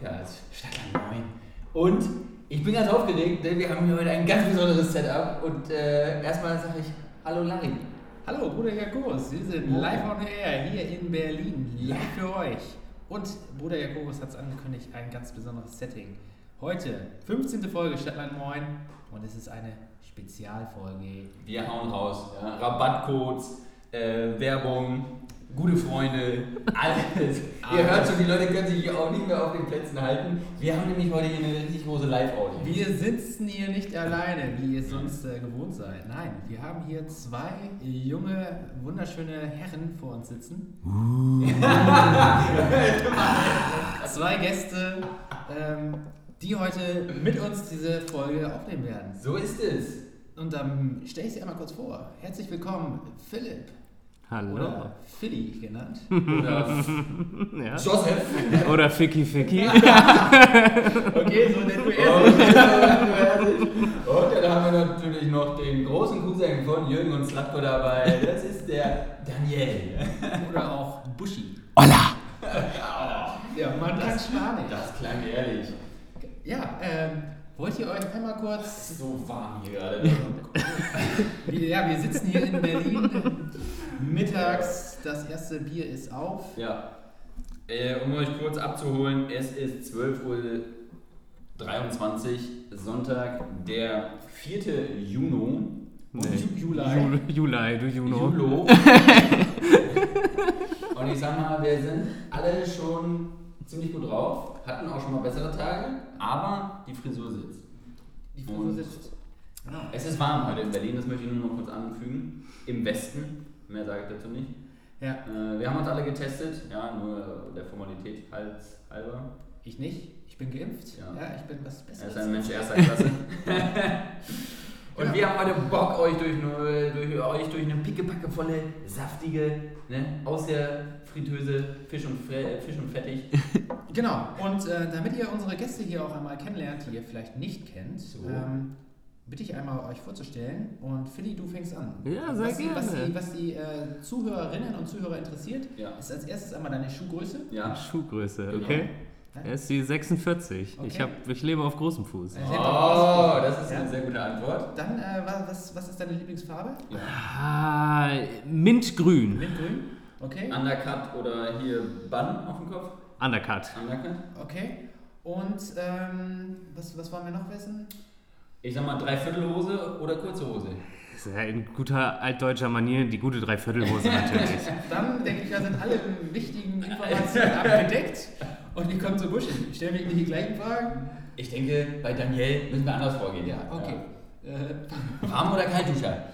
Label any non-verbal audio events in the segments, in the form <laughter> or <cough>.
Qualitätspodcast Stadtland Moin. Und ich bin ganz aufgeregt, denn wir haben hier heute ein ganz besonderes Setup. Und äh, erstmal sage ich Hallo Larry. Hallo, Bruder Jakobus, wir sind live on air hier in Berlin, live für euch. Und Bruder Jakobus hat es angekündigt, ein ganz besonderes Setting. Heute, 15. Folge Stadtland Moin und es ist eine Spezialfolge. Wir hauen raus. Ja? Rabattcodes, äh, Werbung, gute Freunde, alles. <laughs> Ihr hört schon, die Leute können sich hier auch nicht mehr auf den Plätzen halten. Wir haben nämlich heute hier eine richtig große Live-Audience. Wir sitzen hier nicht alleine, wie ihr sonst äh, gewohnt seid. Nein, wir haben hier zwei junge, wunderschöne Herren vor uns sitzen. <laughs> zwei Gäste, ähm, die heute mit uns diese Folge aufnehmen werden. So ist es. Und dann stelle ich sie einmal kurz vor. Herzlich willkommen, Philipp. Hallo. Oder Philly genannt. Oder <laughs> Ja. Joseph. Oder Ficky Ficky. <laughs> Okay, so nennt du Und dann haben wir natürlich noch den großen Cousin von Jürgen und Slatko dabei. Das ist der Daniel. Oder auch Buschi. Hola! Ja, man kann Spanisch. Das klang ehrlich. Ja, ähm, wollt ihr euch einmal kurz. So warm hier gerade. <laughs> Ja, wir sitzen hier in Berlin. Mittags, das erste Bier ist auf. Ja. Äh, um euch kurz abzuholen, es ist 12.23 Uhr, Sonntag, der 4. Juni. Nee. Ju- Juli. Jul- Juli, du Juno. Julo. <laughs> Und ich sag mal, wir sind alle schon ziemlich gut drauf, hatten auch schon mal bessere Tage, aber die Frisur sitzt. Die Frisur sitzt. Ah, Es ist warm heute in Berlin, das möchte ich nur noch kurz anfügen. Im Westen, mehr sage ich dazu nicht. Ja, Äh, wir haben uns alle getestet, ja, nur der Formalität halber. ich nicht. Ich bin geimpft. Ja. Ja, ich bin was Er Besseres. ist ein Mensch erster <laughs> Klasse. <laughs> <laughs> Und Ja. wir haben heute Bock, euch durch, eine- durch, euch durch eine pickepackevolle, saftige, ne, aus der Fritteuse Fisch und, Fre Fisch und Fettig. <laughs> Genau, und äh, damit ihr unsere Gäste hier auch einmal kennenlernt, die ihr vielleicht nicht kennt, So. ähm, bitte ich einmal euch vorzustellen. Und Philly, du fängst an. Ja, sehr was die, was gerne. die, was die äh, Zuhörerinnen und Zuhörer interessiert, Ja. ist als erstes einmal deine Schuhgröße. Ja. Schuhgröße, Genau. okay. Er ist die 46. Ich, Okay. hab, ich lebe auf großem Fuß. Oh, das ist Ja. eine sehr gute Antwort. Dann, äh, wa- was, was ist deine Lieblingsfarbe? Ah, Mintgrün. Mintgrün. Okay. Undercut oder hier Bann auf dem Kopf. Undercut. Undercut. Okay. Und ähm, was, was wollen wir noch wissen? Ich sag mal Dreiviertelhose oder kurze Hose. Ja in guter altdeutscher Manier die gute Dreiviertelhose <laughs> natürlich. Dann denke ich, da sind alle wichtigen Informationen abgedeckt. Und wir kommen zu Busch. Ich stelle mir nicht die gleichen Fragen. Ich denke, bei Daniel müssen wir anders vorgehen. Ja, okay. Äh. Warm oder Kaltduscher?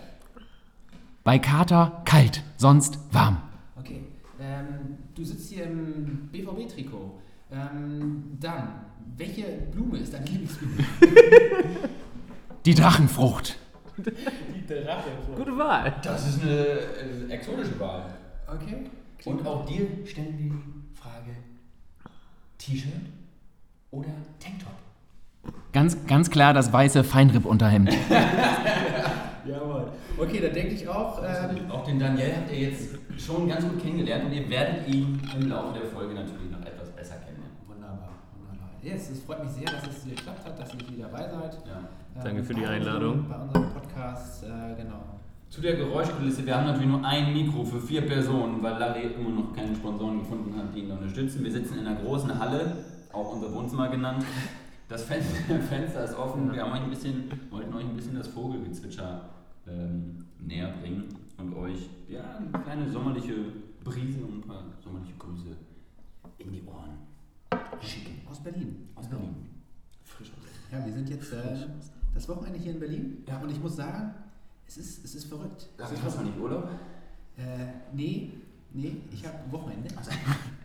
Bei Kater kalt, sonst warm. okay. Ähm, du sitzt hier im BVB-Trikot. Ähm, dann, welche Blume ist deine Lieblingsblume? <laughs> Die Drachenfrucht. Die Drache. Gute Wahl. Das ist eine äh, exotische Wahl. Okay. Und auch dir stellen wir die Frage: T-Shirt oder Tanktop? Ganz, ganz klar das weiße Feinripp-Unterhemd. <laughs> Jawohl. Okay, dann denke ich auch. Ähm, Auch den Daniel habt ihr jetzt schon ganz gut kennengelernt und ihr werdet ihn im Laufe der Folge natürlich noch etwas besser kennenlernen. wunderbar, wunderbar. Yes, es freut mich sehr, dass es geklappt hat, dass ihr hier dabei seid. Ja. Danke für die Einladung. Bei unserem Podcast, äh, genau. Zu der Geräuschkulisse, wir haben natürlich nur ein Mikro für vier Personen, weil Larry immer noch keine Sponsoren gefunden hat, die ihn unterstützen. Wir sitzen in einer großen Halle, auch unser Wohnzimmer genannt. Das <laughs> Fenster, ist offen. Wir haben euch ein bisschen, wollten euch ein bisschen das Vogelgezwitscher ähm, näher bringen und euch ja, eine kleine sommerliche Brise und ein paar sommerliche Grüße in die Ohren schicken. Aus Berlin. Aus. Berlin. Frisch aus Berlin. Ja, wir sind jetzt äh, das Wochenende hier in Berlin. Ja. Und ich muss sagen, es ist, es ist verrückt. Larry, ist hast du nicht Urlaub? Äh, nee, nee, ich habe Wochenende. <laughs>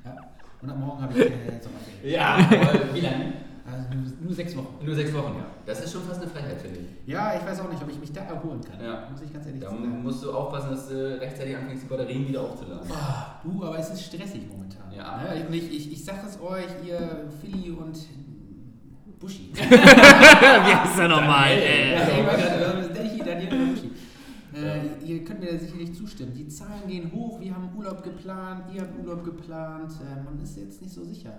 Ja. Und ab morgen habe ich äh, Sommerferien. Ja, aber wie lange? Also nur, sechs Wochen. Nur sechs Wochen. Ja. Das ist schon fast eine Freiheit, finde ich. Ja, ich weiß auch nicht, ob ich mich da erholen kann. Ja. Muss ich ganz ehrlich Da sagen. musst du aufpassen, dass du rechtzeitig anfängst, die Batterien wieder aufzuladen. Ah, du, aber es ist stressig momentan. Ja. Ne? Ich, ich, ich sag es euch, ihr Philly und Buschi. <laughs> Wie heißt er nochmal? Ja, Äh, ich war gerade, Daniel Buschi. Äh, ihr könnt mir da sicherlich zustimmen. Die Zahlen gehen hoch, wir haben Urlaub geplant, ihr habt Urlaub geplant. Äh, man ist jetzt nicht so sicher.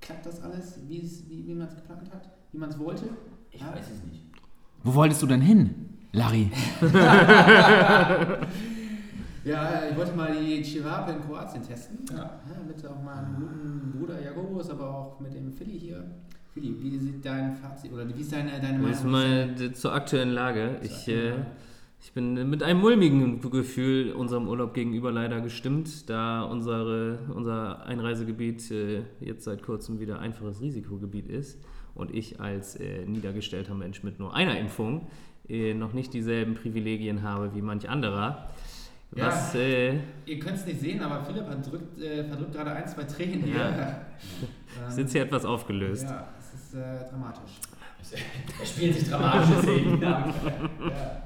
Klappt das alles, wie, es- wie, wie man es geplant hat? Wie man es wollte? Ich Ja? weiß es nicht. Wo wolltest du denn hin, Larry? <laughs> Ja, ich wollte mal die Chirape in Kroatien testen. Ja. mit auch meinem guten Bruder Jakobus, aber auch mit dem Philly hier. Philly, wie sieht dein Fazit oder wie ist deine, deine Das Meinung? mal d- zur aktuellen Lage. Zur Ich, aktuellen äh, Lage. ich bin mit einem mulmigen Gefühl unserem Urlaub gegenüber leider gestimmt, da unsere, unser Einreisegebiet äh, jetzt seit kurzem wieder einfaches Risikogebiet ist und ich als äh, niedergestellter Mensch mit nur einer Impfung äh, noch nicht dieselben Privilegien habe wie manch anderer. Ja. Was äh, Ihr könnt es nicht sehen, aber Philipp verdrückt, äh, verdrückt gerade ein, zwei Tränen hier. Ja. Ich sitze hier etwas aufgelöst. Ja, äh, dramatisch. <laughs> Er spielt sich dramatische Szenen. Ja. Ja,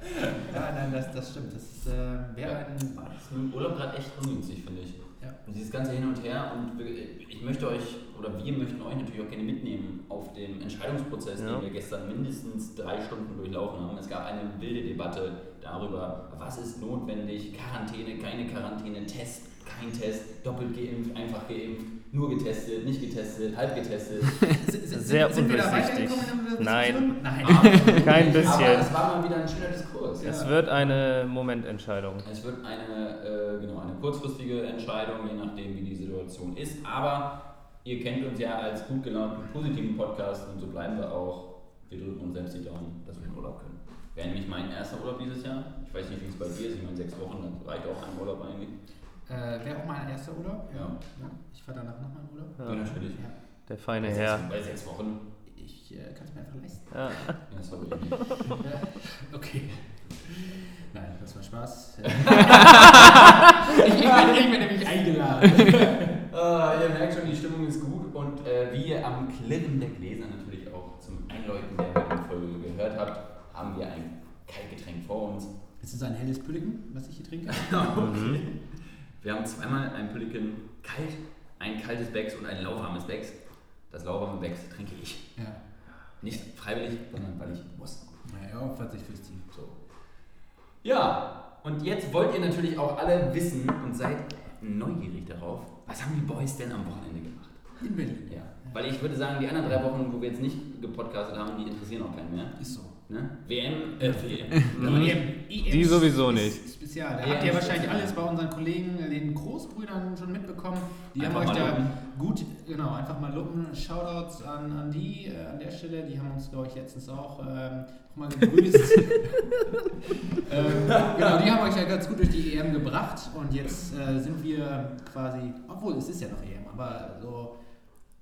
ja nein, das, das stimmt. Das ist, äh, wäre ein. Das ist mit dem Urlaub gerade echt ungünstig, finde ich. Ja. Und dieses ganze Hin und Her und ich möchte euch oder wir möchten euch natürlich auch gerne mitnehmen auf den Entscheidungsprozess, Ja. den wir gestern mindestens drei Stunden durchlaufen haben. Es gab eine wilde Debatte darüber, was ist notwendig, Quarantäne, keine Quarantäne, Test, kein Test, doppelt geimpft, einfach geimpft, nur getestet, nicht getestet, halb getestet. <laughs> Sehr sind wir da undurchsichtig. Nein. Nein. <laughs> Kein Aber bisschen. es war mal wieder ein schöner Diskurs. Es wird eine Momententscheidung. Es wird eine, äh, genau, eine kurzfristige Entscheidung, je nachdem, wie die Situation ist. Aber ihr kennt uns ja als gut gelaunten, positiven Podcast und so bleiben wir auch. Wir drücken uns selbst die Daumen, dass wir in Urlaub können. Wäre nämlich mein erster Urlaub dieses Jahr. Ich weiß nicht, wie es bei dir ist. Ich meine, sechs Wochen, dann reicht auch ein Urlaub eigentlich. Äh, wäre auch mein erster Urlaub. Ja. Ich fahre danach nochmal in Urlaub. Ja, natürlich. Ja. Der feine Bei Herr. sechs, bei sechs Wochen. Ich äh, kann es mir einfach leisten. Ja. <laughs> Ja, sorry. Ja, <laughs> okay. Nein, das war Spaß. <laughs> ich, ich, bin, ich bin nämlich eingeladen. Äh, ihr merkt schon, die Stimmung ist gut und äh, wie ihr am Klirren der Gläser natürlich auch zum Einläuten der heutigen Folge gehört habt, haben wir ein Kaltgetränk vor uns. Ist es ein helles Pülliken, was ich hier trinke? Okay. Wir haben zweimal ein Pülliken kalt, ein kaltes Becks und ein lauwarmes Becks. Das lauwarme Becks trinke ich. Ja. Nicht freiwillig, sondern weil ich muss. Naja, opfert sich fürs Team. So. Ja, und jetzt wollt ihr natürlich auch alle wissen und seid neugierig darauf, was haben die Boys denn am Wochenende gemacht? In Berlin. Ja. Weil ich würde sagen, die anderen drei Wochen, wo wir jetzt nicht gepodcastet haben, die interessieren auch keinen mehr. Ist so. Ne? WM, äh, WM. <laughs> Die sowieso nicht. Spezial. Da EM habt ihr wahrscheinlich alles bei unseren Kollegen, den Großbrüdern schon mitbekommen. Die Einfach haben euch da lupen. gut, genau, einfach mal lupen. Shoutouts an, an die äh, an der Stelle. Die haben uns, glaube ich, letztens auch ähm, nochmal gegrüßt. <laughs> ähm, genau, die haben euch ja ganz gut durch die EM gebracht. Und jetzt äh, sind wir quasi, obwohl es ist ja noch EM, aber so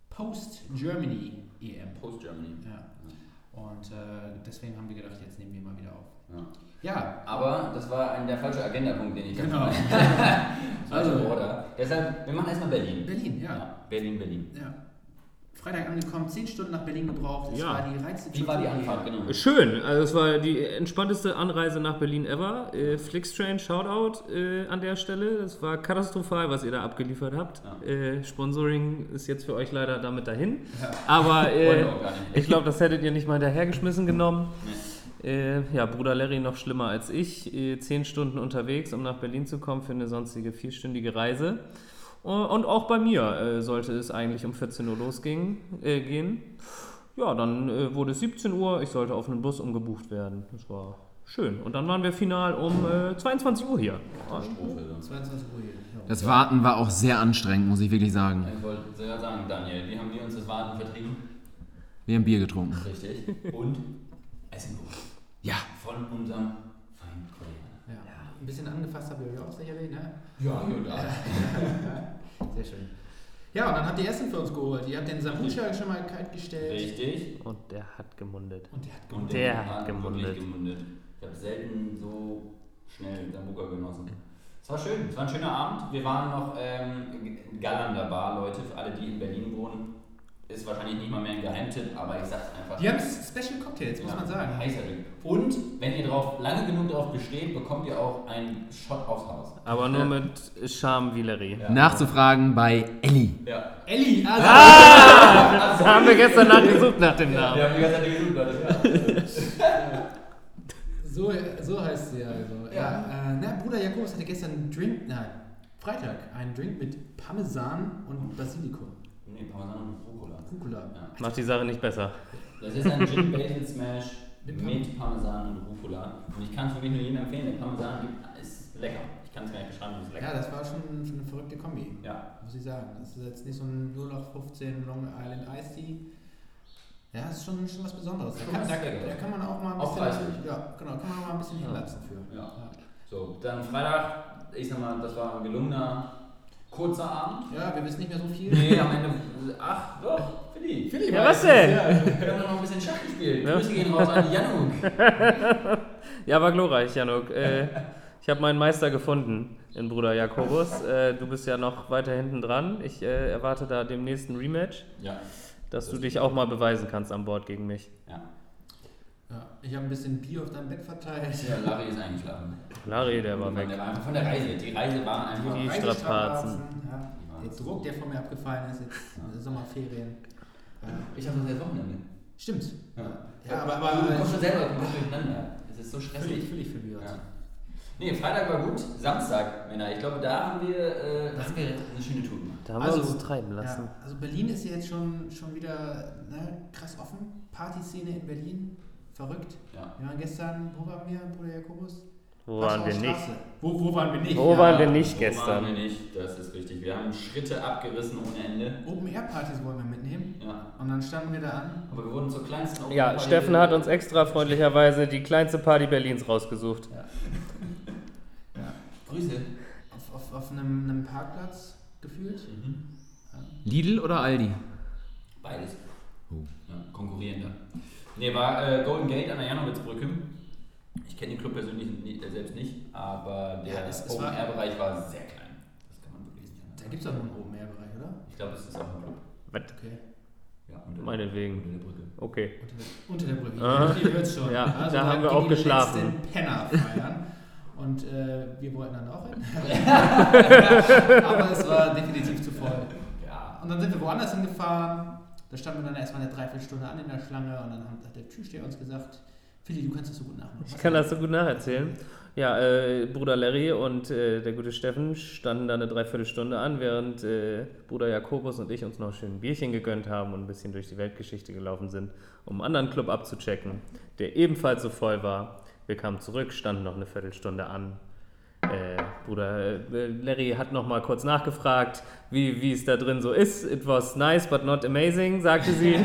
Post-Germany EM. Post Germany. Ja. Und äh, deswegen haben wir gedacht, jetzt nehmen wir mal wieder auf. Ja. Ja, Aber das war ein, der falsche Agendapunkt, den ich Genau. <laughs> also, Order. Deshalb, wir machen erstmal Berlin. Berlin, ja. Berlin, Berlin. ja. Freitag angekommen, 10 Stunden nach Berlin gebraucht. Es Ja. war die reinste Wie war die Anfahrt, genau? Schön, also es war die entspannteste Anreise nach Berlin ever. Äh, Flixtrain, Shoutout äh, an der Stelle. Es war katastrophal, was ihr da abgeliefert habt. Ja. Äh, Sponsoring ist jetzt für euch leider damit dahin. Ja. Aber äh, ich glaube, das hättet ihr nicht mal dahergeschmissen genommen. Nee. Äh, ja, Bruder Larry noch schlimmer als ich. Äh, zehn Stunden unterwegs, um nach Berlin zu kommen für eine sonstige vierstündige Reise. Äh, Und auch bei mir äh, sollte es eigentlich um 14 Uhr losgehen. Äh, gehen. Ja, dann äh, wurde es 17 Uhr. Ich sollte auf einen Bus umgebucht werden. Das war schön. Und dann waren wir final um äh, 22 Uhr hier. Katastrophe. sonst. 22 Uhr hier. Das Warten war auch sehr anstrengend, muss ich wirklich sagen. Ich wollte sogar sagen, Daniel, wie haben wir uns das Warten vertrieben? Wir haben Bier getrunken. Richtig. Und Essen. Ja. Von unserem. Ein bisschen angefasst habt ihr euch auch sicherlich, ne? Ja, hier und da. Sehr schön. Ja, und dann habt ihr Essen für uns geholt. Ihr habt den Sambucha schon mal kalt gestellt. Richtig. Und der hat gemundet. Und der hat Und Der den hat hat gemundet. gemundet. Ich habe selten so schnell Sambuka genossen. Es war schön, es war ein schöner Abend. Wir waren noch ähm, Gallander Bar, Leute, für alle, die in Berlin wohnen. Ist wahrscheinlich nicht mal mehr ein Geheimtipp, aber ich sag's einfach. Die haben Special Cocktails, muss Ja, man sagen. Heißer Drink. Und wenn ihr drauf, lange genug darauf besteht, bekommt ihr auch einen Shot aufs Haus. Aber nur mit Charme Villery. Ja. Nachzufragen bei Elli. Ja. Elli, also <laughs> Da haben wir gestern nachgesucht nach dem Namen. Wir haben die ganze Zeit gesucht, Leute. <laughs> so, so heißt sie also. Ja. Äh, na, Bruder Jakobus hatte gestern einen Drink, nein, Freitag, einen Drink mit Parmesan und Basilikum. Nee, Parmesan und Rucola. Rucola. Ja. Macht die Sache nicht besser. Das ist ein Gin Basil Smash <laughs> Mit Parmesan und Rucola. Und ich kann es wirklich nur jedem empfehlen, der Parmesan gibt, ist lecker. Ich kann es gar nicht beschreiben, es ist Ja, lecker. das war schon, schon eine verrückte Kombi. Ja. Muss ich sagen. Das ist jetzt nicht so ein 0815 Long Island Iced Tea. Ja, das ist schon, schon was Besonderes. Da kann, da, da kann man auch mal ein bisschen. preislich. Ja, genau, kann man auch mal ein bisschen Ja. hinlatzen für. Ja. So, dann Freitag, ich sag mal, das war ein gelungener, kurzer Abend. Ja, wir wissen nicht mehr so viel. Nee, am Ende, ach, doch, Philipp. Philipp, Ja, was denn? es, Ja. Wir haben noch ein bisschen Schach gespielt. Ja. Grüße gehen raus an <laughs> Januk. Ja, war glorreich, Januk. Äh, ich habe meinen Meister gefunden in Bruder Jakobus. Äh, du bist ja noch weiter hinten dran. Ich äh, erwarte da dem nächsten Rematch, Ja. dass du dich auch mal beweisen kannst an Bord gegen mich. Ja. Ich habe ein bisschen Bier auf deinem Bett verteilt. ja, Larry ist eingeschlafen. Larry, der war weg. Der war einfach von der Reise. Die Reise war einfach. Die Strapazen. Ja. Der Druck, der von mir abgefallen ist, jetzt Sommerferien. Ich habe das jetzt Wochenende. Stimmt. Ja, Ja, aber- du aber- kommst schon selber durcheinander. Es ist so stressig. völlig verwirrt. Ja. Nee, Freitag war gut. Samstag, Männer. Ich glaube, da haben wir, äh, da haben wir eine schöne Tour gemacht. Da haben wir uns treiben lassen. Ja, also Berlin ist ja jetzt schon, schon wieder ne, krass offen. Partyszene in Berlin, verrückt. Ja. Wir waren gestern, wo waren wir, Bruder Jakobus? Wo waren wir nicht? Wo, wo waren wir nicht? Wo waren wir nicht wo gestern? Waren wir nicht, das ist richtig. Wir haben Schritte abgerissen ohne Ende. Open-Air-Partys wollen wir mitnehmen. Ja. Und dann standen wir da an. Aber wir wurden zur kleinsten Open Ja, Party Steffen hat uns extra freundlicherweise die kleinste Party Berlins rausgesucht. <laughs> Ja. Grüße. Auf, auf, auf einem, einem Parkplatz gefühlt. Mhm. Lidl oder Aldi? Beides. Oh. Ja, konkurrierender. Nee, war äh, Golden Gate an der Janowitzbrücke. Ich kenne den Club persönlich nie, äh, selbst nicht, aber der Ja, es- Open-Air-Bereich war sehr klein. Das kann man wirklich nicht Da anders gibt es auch noch einen Open-Air-Bereich, oder? Ich glaube, es ist auch ein Club. Okay. Ja, unter, Meinetwegen. unter der Brücke. Okay. Unter der Brücke. Ah. Ihr hört schon. Ja, Also da haben wir auch die geschlafen. letzten Penner feiern. Und äh, wir wollten dann auch hin. <laughs> Aber es war definitiv zu voll. Ja. Und dann sind wir woanders hingefahren. Da standen wir dann erstmal eine Dreiviertelstunde an in der Schlange und dann hat der Türsteher uns gesagt, Philly, du kannst das so gut nachmachen. Ich kann das so gut nacherzählen. Ja, äh, Bruder Larry und äh, der gute Steffen standen da eine Dreiviertelstunde an, während äh, Bruder Jakobus und ich uns noch schön ein Bierchen gegönnt haben und ein bisschen durch die Weltgeschichte gelaufen sind, um einen anderen Club abzuchecken, der ebenfalls so voll war. Wir kamen zurück, standen noch eine Viertelstunde an. Äh, Bruder äh, Larry hat noch mal kurz nachgefragt, wie, wie es da drin so ist. It was nice, but not amazing, sagte sie.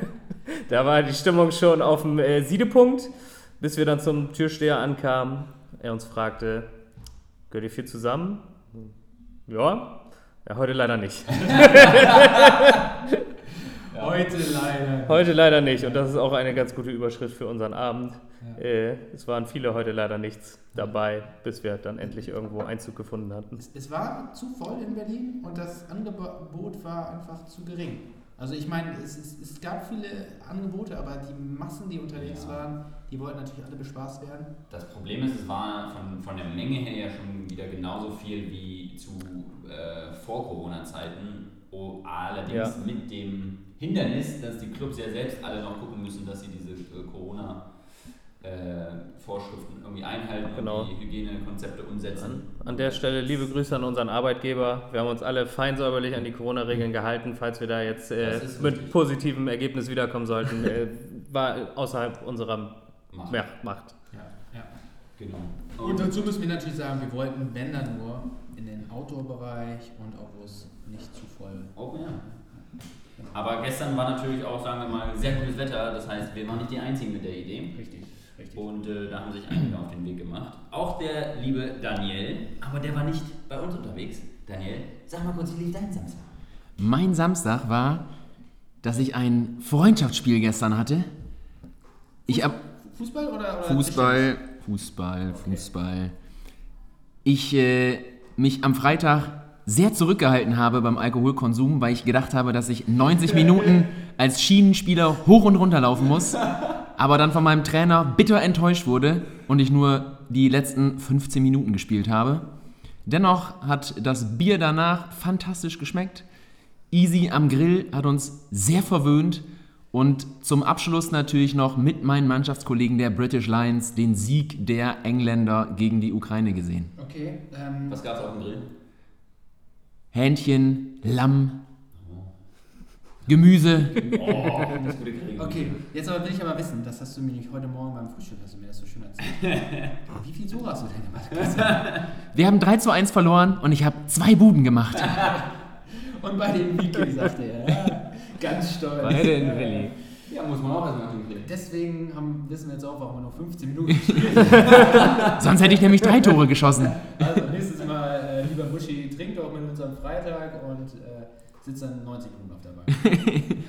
<laughs> da war die Stimmung schon auf dem äh, Siedepunkt, bis wir dann zum Türsteher ankamen. Er uns fragte, gehört ihr viel zusammen? Ja, ja heute leider nicht. <laughs> <laughs> Heute leider. Heute leider nicht. Und das ist auch eine ganz gute Überschrift für unseren Abend. Ja. Äh, es waren viele heute leider nichts dabei, bis wir dann endlich irgendwo Einzug gefunden hatten. Es, es war zu voll in Berlin und das Angebot war einfach zu gering. Also ich meine, es, es, es gab viele Angebote, aber die Massen, die unterwegs Ja. waren, die wollten natürlich alle bespaßt werden. Das Problem ist, es war von, von der Menge her ja schon wieder genauso viel wie zu äh, Vor-Corona-Zeiten. Oh, allerdings Ja. mit dem Hindernis, dass die Clubs ja selbst alle noch gucken müssen, dass sie diese äh, Corona-Vorschriften irgendwie einhalten Genau. und die Hygienekonzepte umsetzen. An, an der Stelle liebe Grüße an unseren Arbeitgeber. Wir haben uns alle fein säuberlich an die Corona-Regeln gehalten. Falls wir da jetzt äh, mit positivem Ergebnis wiederkommen sollten, äh, war außerhalb unserer Macht. ja, Macht. Ja, ja. Genau. Und dazu müssen wir natürlich sagen, wir wollten, wenn dann nur, in den Outdoor-Bereich und auch wo es nicht zu voll Oh, ja. Aber gestern war natürlich auch, sagen wir mal, sehr gutes Wetter. Das heißt, wir waren nicht die Einzigen mit der Idee. Richtig, richtig. Und äh, da haben sich einige auf den Weg gemacht. Auch der liebe Daniel, aber der war nicht bei uns unterwegs. Daniel, sag mal kurz, wie lief dein Samstag? Mein Samstag war, dass ich ein Freundschaftsspiel gestern hatte. Ich hab Fußball oder, oder Fußball, Fußball, Fußball. Ich äh, mich am Freitag sehr zurückgehalten habe beim Alkoholkonsum, weil ich gedacht habe, dass ich 90 Minuten als Schienenspieler hoch und runter laufen muss, aber dann von meinem Trainer bitter enttäuscht wurde und ich nur die letzten 15 Minuten gespielt habe. Dennoch hat das Bier danach fantastisch geschmeckt. Easy am Grill hat uns sehr verwöhnt und zum Abschluss natürlich noch mit meinen Mannschaftskollegen der British Lions den Sieg der Engländer gegen die Ukraine gesehen. Okay, ähm, Was gab's auf dem Grill? Hähnchen, Lamm, Gemüse. Oh, <laughs> okay, jetzt aber will ich aber wissen, das hast du mir nicht heute Morgen beim Frühstück, hast du mir das so schön erzählt. <laughs> Wie viel Tore hast du denn gemacht? <laughs> Wir haben 3 zu 1 verloren und ich habe zwei Buden gemacht. Und bei dem Wiki, sagte er. Ja, ganz stolz. Beide in Willi. Ja, muss man auch erstmal hinkriegen. Deswegen haben, wissen wir jetzt auch, warum wir noch 15 Minuten spielen. Sonst hätte ich nämlich drei Tore geschossen. Also nächstes Mal, äh, lieber Buschi, trinkt auch mit uns am Freitag und äh, sitzt dann 90 Minuten auf der Bank. <laughs>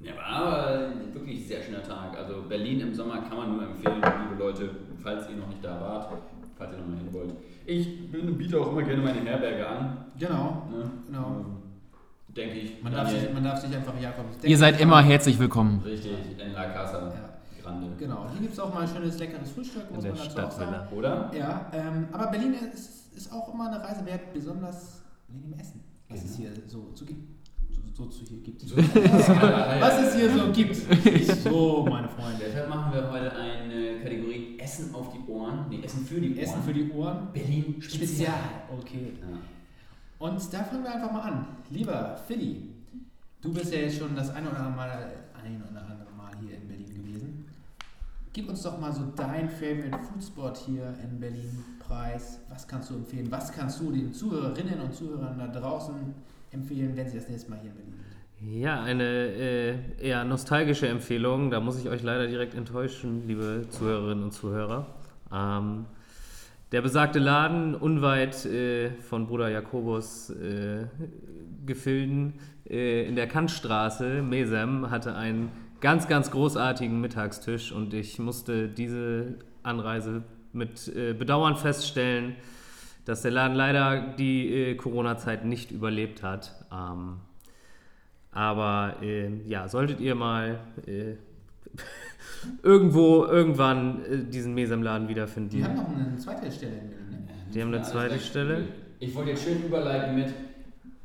Ja, aber wirklich sehr schöner Tag. Also Berlin im Sommer kann man nur empfehlen, liebe Leute, falls ihr noch nicht da wart, falls ihr noch mal hin wollt. Ich biete auch immer gerne meine Herberge an. Genau, Ne? genau. Ähm, Denke ich. Man darf, sich, man darf sich einfach Jakob. Ihr seid immer herzlich willkommen. Richtig, in La Casa Ja, Grande. genau. Hier gibt es auch mal ein schönes, leckeres Frühstück, In der man dazu auch sagen. Stadtvilla. Oder? Ja, ähm, aber Berlin ist, ist auch immer eine Reise wert, besonders wegen dem Essen. Was es hier so, so gibt. So, so zu hier gibt. <laughs> Was es hier so gibt. So, meine Freunde. Deshalb machen wir heute eine Kategorie Essen auf die Ohren. Nee, Essen für die Ohren. Essen für die Ohren. Berlin Spezial. Okay. Ja. Und da fangen wir einfach mal an. Lieber Philly, du bist ja jetzt schon das eine oder andere Mal, ein oder andere Mal hier in Berlin gewesen. Gib uns doch mal so dein Favorite Food Spot hier in Berlin preis. Was kannst du empfehlen? Was kannst du den Zuhörerinnen und Zuhörern da draußen empfehlen, wenn sie das nächste Mal hier in Berlin sind? Ja, eine äh, eher nostalgische Empfehlung. Da muss ich euch leider direkt enttäuschen, liebe Zuhörerinnen und Zuhörer. Ähm, der besagte Laden unweit äh, von Bruder Jakobus äh, Gefilden äh, in der Kantstraße, Mesem, hatte einen ganz, ganz großartigen Mittagstisch und ich musste diese Anreise mit äh, Bedauern feststellen, dass der Laden leider die äh, Corona-Zeit nicht überlebt hat. Ähm, aber äh, ja, solltet ihr mal äh, <laughs> irgendwo irgendwann äh, diesen Mesem-Laden wiederfinden. Die haben noch eine zweite Stelle in Berlin. Ne? Die haben eine zweite recht Stelle? Ich wollte jetzt schön überleiten mit.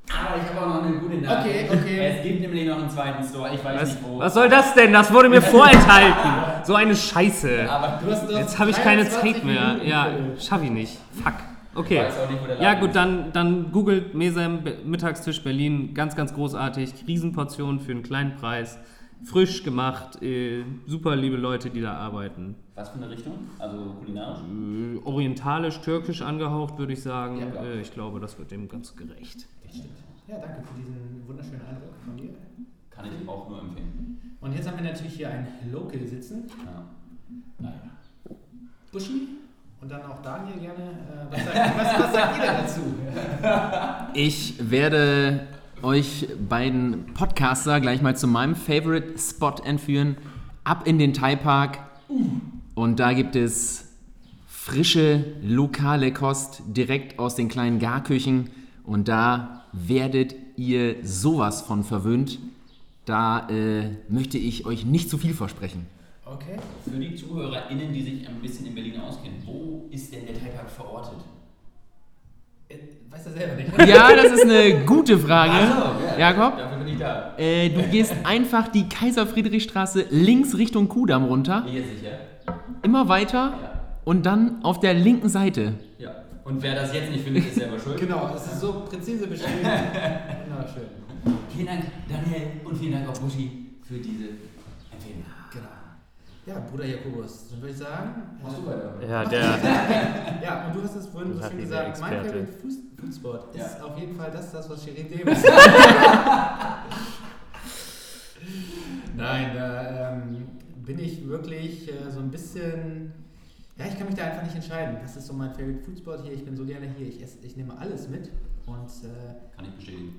Aber ich habe auch noch eine gute Nachricht. Okay, okay. Es gibt nämlich noch einen zweiten Store. Ich weiß Was, nicht wo. was soll das denn? Das wurde mir <laughs> vorenthalten. So eine Scheiße. Aber Du hast doch Jetzt habe ich keine 23 Zeit mehr. Minuten, Ja, schaffe ich nicht. Fuck. ich Okay. weiß auch nicht, wo der Ja gut, dann, dann googelt Mesem Mittagstisch Berlin. Ganz, ganz großartig. Riesenportionen für einen kleinen Preis. Frisch gemacht. Äh, super liebe Leute, die da arbeiten. Was für eine Richtung? Also kulinarisch? Äh, orientalisch, türkisch angehaucht, würde ich sagen. Ja, äh, ich glaube, das wird dem ganz gerecht. Ja, danke für diesen wunderschönen Eindruck von dir. Kann ich auch nur empfehlen. Und jetzt haben wir natürlich hier ein Local sitzen. Ja. Naja. Buschi und dann auch Daniel gerne. Äh, was, sagt, was, was sagt ihr dazu? <laughs> Ich werde euch beiden Podcaster gleich mal zu meinem Favorite Spot entführen. Ab in den Thai Park. Und da gibt es frische, lokale Kost direkt aus den kleinen Garküchen. Und da werdet ihr sowas von verwöhnt. Da äh, möchte ich euch nicht zu viel versprechen. Okay. Für die ZuhörerInnen, die sich ein bisschen in Berlin auskennen, wo ist denn der Thai-Park verortet? Äh, Weißt du selber nicht? <laughs> Ja, das ist eine gute Frage. ja. Jakob? Dafür bin ich da. Äh, du gehst einfach die Kaiser-Friedrich-Straße links Richtung Kudamm runter, Hier sicher. immer weiter Ja. und dann auf der linken Seite. Und wer das jetzt nicht findet, ist selber schuld. Genau, es ist so präzise beschrieben. <laughs> Wunderschön. Vielen Dank, Daniel, und vielen Dank auch Buschi für diese Empfehlung. Genau. Ja, Bruder Jakobus, dann würde ich sagen. Machst du weiter? Ja, der. <laughs> Ja, und du hast es vorhin so schön gesagt, mein. Favorite Food- Foodspot ist Ja. auf jeden Fall das, das was Shirin Davis <laughs> Nein, da ähm, bin ich wirklich äh, so ein bisschen. Ja, ich kann mich da einfach nicht entscheiden. Das ist so mein Favorite Foodspot hier. Ich bin so gerne hier. Ich, esse, ich nehme alles mit. Und äh, Kann ich bestätigen.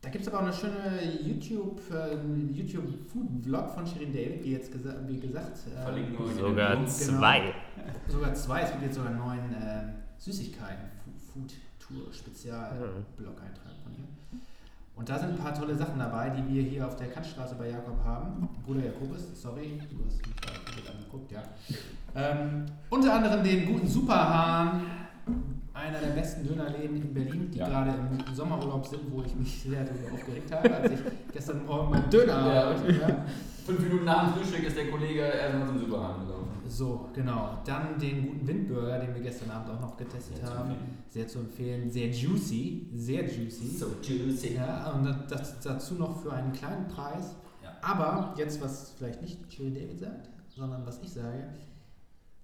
da gibt es aber auch eine schöne YouTube, äh, YouTube Food Vlog von Shirin David, wie jetzt gesa wie gesagt. äh, Verlinken wir Sogar Blog. zwei. Sogar zwei. Es gibt jetzt sogar neuen ähm, Süßigkeiten, Food Tour-Spezial-Blog-Eintrag von ihr. Und da sind ein paar tolle Sachen dabei, die wir hier auf der Kantstraße bei Jakob haben. Bruder Jakobus, sorry, du hast mich gut angeguckt, ja. Ähm, unter anderem den guten Superhahn, einer der besten Dönerläden in Berlin, die Ja. gerade im Sommerurlaub sind, wo ich mich sehr darüber aufgeregt habe, als ich gestern Morgen meinen Döner Ja. Ja. Fünf Minuten nach dem Frühstück ist der Kollege erstmal zum Superhahn gelaufen. So, genau. Dann den guten Windburger, den wir gestern Abend auch noch getestet Sehr zu haben. empfehlen. Sehr zu empfehlen. Sehr juicy. Sehr juicy. So juicy. Ja, und das, das dazu noch für einen kleinen Preis. Ja. Aber jetzt, was vielleicht nicht Chili David sagt, sondern was ich sage,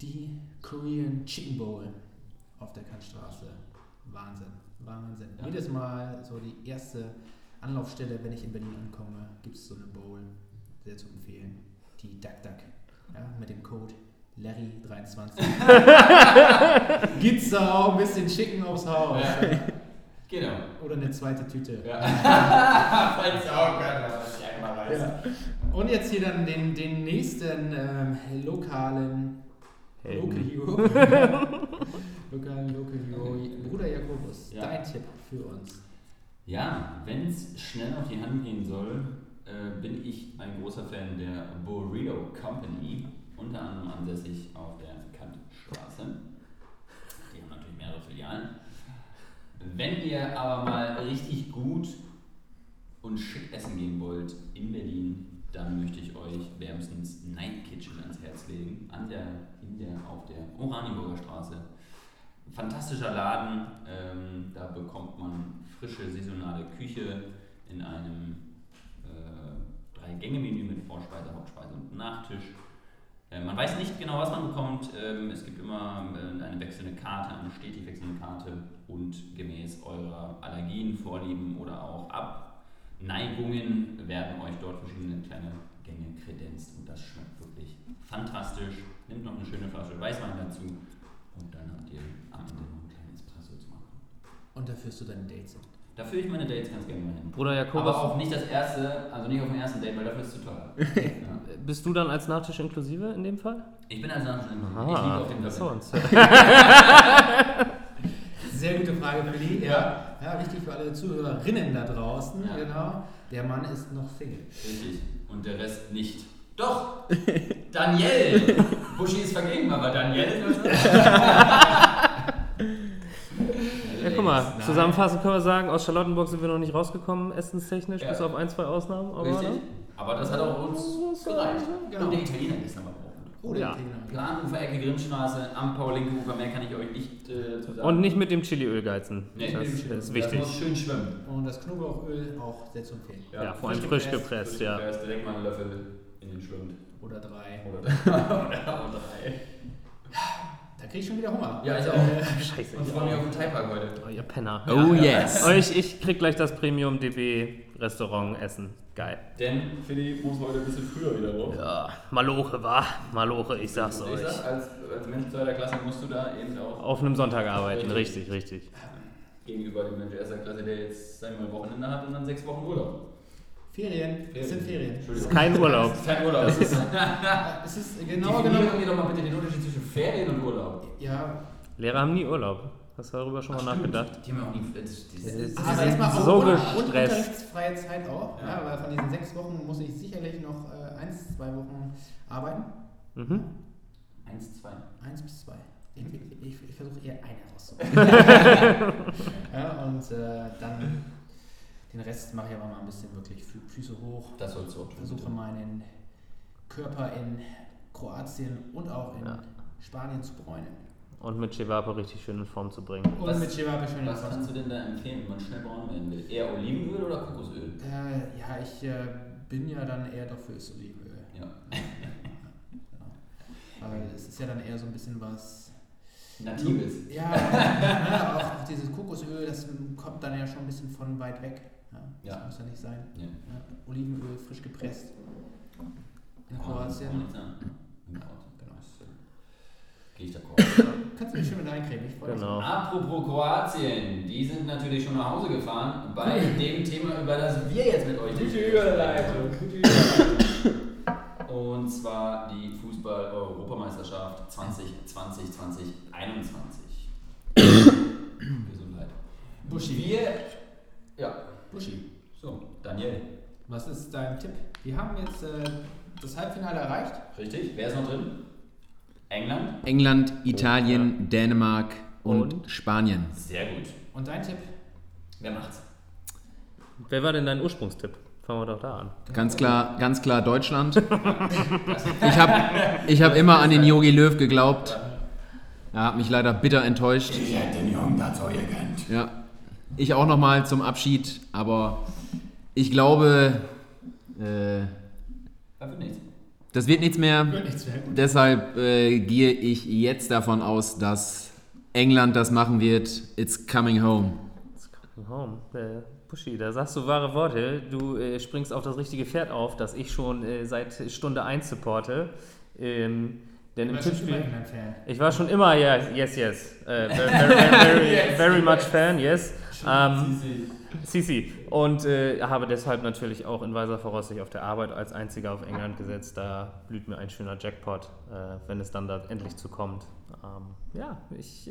die Korean Chicken Bowl auf der Kantstraße. Wahnsinn. Wahnsinn. Ja. Jedes Mal so die erste Anlaufstelle, wenn ich in Berlin ankomme, gibt es so eine Bowl. Sehr zu empfehlen. Die Duck Duck. Ja, mit dem Code Larry23. <laughs> Gibt's da auch ein bisschen Chicken aufs Haus. Ja. Genau. Oder eine zweite Tüte. Ja. <laughs> Falls auch keiner einmal weiß. Ja. Und jetzt hier dann den, den nächsten ähm, lokalen. Local Hero. <laughs> lokalen Local Hero. Bruder Jakobus, Ja. dein Tipp für uns. Ja, wenn es schnell auf die Hand gehen soll, äh, bin ich ein großer Fan der Burrito Company, unter anderem ansässig auf der Kantstraße. Die haben natürlich mehrere Filialen. Wenn ihr aber mal richtig gut und schick essen gehen wollt in Berlin, dann möchte ich euch wärmstens Night Kitchen ans Herz legen, an der, in der, auf der Oranienburger Straße. Fantastischer Laden, ähm, da bekommt man frische saisonale Küche in einem äh, Drei-Gänge-Menü mit Vorspeise, Hauptspeise und Nachtisch. Äh, man weiß nicht genau, was man bekommt. Ähm, es gibt immer äh, eine wechselnde Karte, eine stetig wechselnde Karte und gemäß eurer Allergien, Vorlieben oder auch Abneigungen werden euch dort verschiedene kleine Gänge kredenzt und das schmeckt wirklich fantastisch. Nimmt noch eine schöne Flasche Weißwein dazu und dann habt ihr Espresso zu machen. Und da führst du deine Dates hin. Da führe ich meine Dates ganz gerne mal hin. Bruder Jakobus, Aber auch nicht das erste, also nicht auf dem ersten Date, weil dafür ist es zu teuer. <laughs> ja. bist du dann als Nachtisch inklusive in dem Fall? Ich bin also ich liege auf dem uns. Sehr gute Frage, Billy. Ja. ja, wichtig für alle Zuhörerinnen da draußen. Ja. Genau. Der Mann ist noch Single. Richtig. Und der Rest nicht. Doch! Daniel! <laughs> Buschi ist vergeben, aber Daniel ist <laughs> guck mal, Nein. zusammenfassend können wir sagen, aus Charlottenburg sind wir noch nicht rausgekommen, essenstechnisch, Ja. bis auf ein, zwei Ausnahmen. Aber Richtig. Aber das hat auch uns gereicht. Genau. Und der Italiener ist aber auch. Oh, der Ja. Italiener. Planufer, Ecke Grimmstraße, am Paul-Linke Ufer, mehr kann ich euch nicht äh, zu sagen. Und nicht mit dem Chiliöl geizen. Nee, das dem ist Chili. Das wichtig. muss schön schwimmen. Und das Knoblauchöl auch sehr zu empfehlen. Ja, vor allem frisch gepresst, ja. gepresst, direkt mal einen Löffel in den Schlund. Oder drei. Oder <laughs> oder drei. <laughs> Krieg ich schon wieder Hunger. Ja, ich auch. <laughs> Scheiße. Und freue mich auf den Thai-Park heute. Oh, ihr Penner. Oh Ja. yes. Oh, ich, ich krieg gleich das Premium DB Restaurant essen. Geil. Denn Philipp muss heute ein bisschen früher wieder raus. Ja, Maloche war. Maloche, ich sag's euch. Ich sag, als, als Mensch zweiter Klasse musst du da eben auch Auf einem Sonntag arbeiten, Richtig. richtig, richtig. gegenüber dem Mensch erster Klasse, der jetzt sagen wir mal Wochenende hat und dann sechs Wochen Urlaub. Ferien. Es sind Ferien. Entschuldigung. Kein Urlaub. Das ist kein Urlaub. Das ist Es ist genau genommen. wir doch mal bitte den Unterschied zwischen Ferien und Urlaub. Ja, Lehrer haben nie Urlaub. Hast du darüber schon mal Ach, stimmt. nachgedacht? Die haben ja auch nie. Das, das, Das das, aber erstmal so auch und, und gestresst. unterrichtsfreie Zeit auch. Ja. Ja. weil von diesen sechs Wochen muss ich sicherlich noch äh, eins, zwei Wochen arbeiten. Mhm. eins, zwei. Eins bis zwei. Ich, ich, ich, ich versuche eher eine rauszuholen. <laughs> <laughs> ja, und äh, dann den Rest mache ich aber mal ein bisschen wirklich Fü Füße hoch. Das sollst du auch tun. Versuche meinen Körper in Kroatien und auch in Ja. Spanien zu bräunen. Und mit Chevape richtig schön in Form zu bringen. Und Was- mit Chevape schön Was in kannst du denn da empfehlen, wenn man schnell braun werden will? Eher Olivenöl oder Kokosöl? Äh, ja, ich äh, bin ja dann eher doch fürs Olivenöl. Ja. Weil es ist ja dann eher so ein bisschen was. Natives. Ja, ja auch, auch dieses Kokosöl, das kommt dann ja schon ein bisschen von weit weg. Ja, das Ja. muss ja nicht sein. Ja. Ja, Olivenöl frisch gepresst. In man- Kroatien. Genau. Äh, Gehe ich. Kannst du mich schön mit eincremen, ich freue mich. Genau. Apropos Kroatien, die sind natürlich schon nach Hause gefahren bei dem Thema, über das wir jetzt mit euch Und zwar die Fußball-Europameisterschaft 2020, 2021. <coughs> Gesundheit. Buschi. Wir. Ja. Buschi. So, Daniel. Was ist dein Tipp? Wir haben jetzt äh, das Halbfinale erreicht. Richtig. Wer ist noch drin? England. England, Italien, Dänemark und, Und? Spanien. Sehr gut. Und dein Tipp? Wer macht's? Wer war denn dein Ursprungstipp? Fangen wir doch da an. Ganz klar, ganz klar Deutschland. <laughs> Ich habe ich hab immer an den Yogi Löw geglaubt. Er hat mich leider bitter enttäuscht. Ich hätte den Jungen dazu gegönnt. Ja. Ich auch nochmal zum Abschied, aber ich glaube, äh, Da wird nichts. das wird nichts mehr. Wird nichts mehr. Deshalb äh, gehe ich jetzt davon aus, dass England das machen wird. It's coming home. Home. Äh, Buschi, da sagst du wahre Worte. Du äh, springst auf das richtige Pferd auf, das ich schon äh, seit Stunde 1 supporte. Ähm, denn im Tippspiel. Ich war schon immer, ja, yes, yes. Äh, very, very, <laughs> very, very much fan, yes. Ähm, Sisi. Und äh, habe deshalb natürlich auch in weiser Voraussicht auf der Arbeit als einziger auf England gesetzt. Da blüht mir ein schöner Jackpot, äh, wenn es dann da endlich zu kommt. Ähm, ja, ich,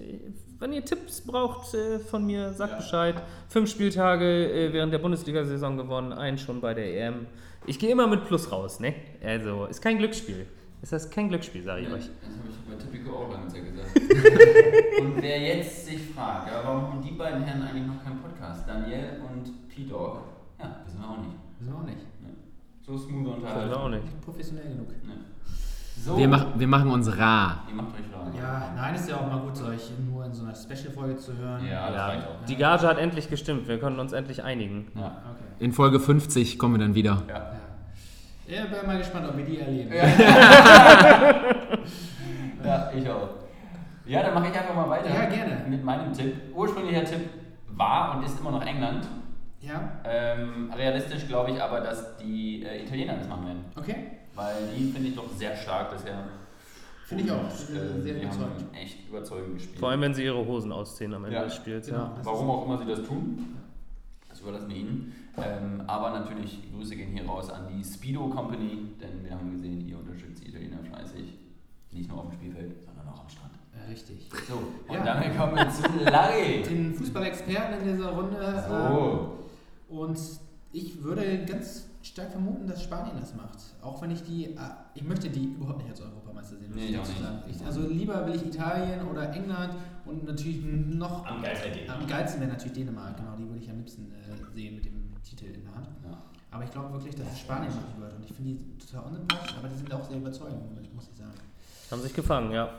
wenn ihr Tipps braucht äh, von mir, sagt Bescheid. Fünf Spieltage äh, während der Bundesliga-Saison gewonnen, einen schon bei der EM. Ich gehe immer mit Plus raus, ne? Also, ist kein Glücksspiel. Ist das kein Glücksspiel, sage ich euch. Ich Tipico auch lange Zeit gesagt. <laughs> und wer jetzt sich fragt, ja, warum haben die beiden Herren eigentlich noch keinen Podcast? Daniel und P-Dog. Ja, wissen wir auch nicht. Wissen wir auch nicht. So smooth Ich unterhalten. auch nicht. Nicht professionell genug. Ne. So, Wir, mach, wir machen uns rar. ihr macht euch rar. Ja, nein, ist ja auch mal gut, euch nur in so einer Special-Folge zu hören. Ja, das Ja, reicht auch. die Gage hat endlich gestimmt. Wir können uns endlich einigen. Ja. Okay. In Folge 50 kommen wir dann wieder. ja. Ja. Ja, bin mal gespannt, ob wir die erleben. Ja, <laughs> <laughs> ich auch. Ja, dann mache ich einfach mal weiter. Ja, gerne. Mit meinem Tipp. Ursprünglicher Tipp war und ist immer noch England. Ja? Ähm, realistisch glaube ich aber, dass die äh, Italiener das machen werden. Okay. Weil die finde ich doch sehr stark bisher. Finde ich auch. Äh, sehr die überzeugend. haben echt überzeugend gespielt. Vor allem, wenn sie ihre Hosen ausziehen am Ende Ja, des Spiels. genau. Ja. Warum auch immer sie das tun, das überlassen wir ihnen. Ähm, aber natürlich, Grüße gehen hier raus an die Speedo Company, denn wir haben gesehen, ihr unterstützt die Italiener fleißig. Nicht nur auf dem Spielfeld, sondern auch am Strand. Richtig. So, und Ja. damit kommen wir zu Larry. Den Fußballexperten in dieser Runde. So. Ähm, und ich würde ganz stark vermuten, dass Spanien das macht. Auch wenn ich die. äh, Ich möchte die überhaupt nicht als Europameister sehen. Nee, ich auch nicht. Ich, also lieber will ich Italien oder England und natürlich noch. Am geilsten. Am geilsten wäre natürlich Dänemark, genau. Die würde ich am liebsten äh, sehen mit dem Titel in der Hand. Ja. Aber ich glaube wirklich, dass es Spanien machen wird. Und ich finde die total unsympathisch, aber die sind auch sehr überzeugend, muss ich sagen. Haben sich gefangen, ja.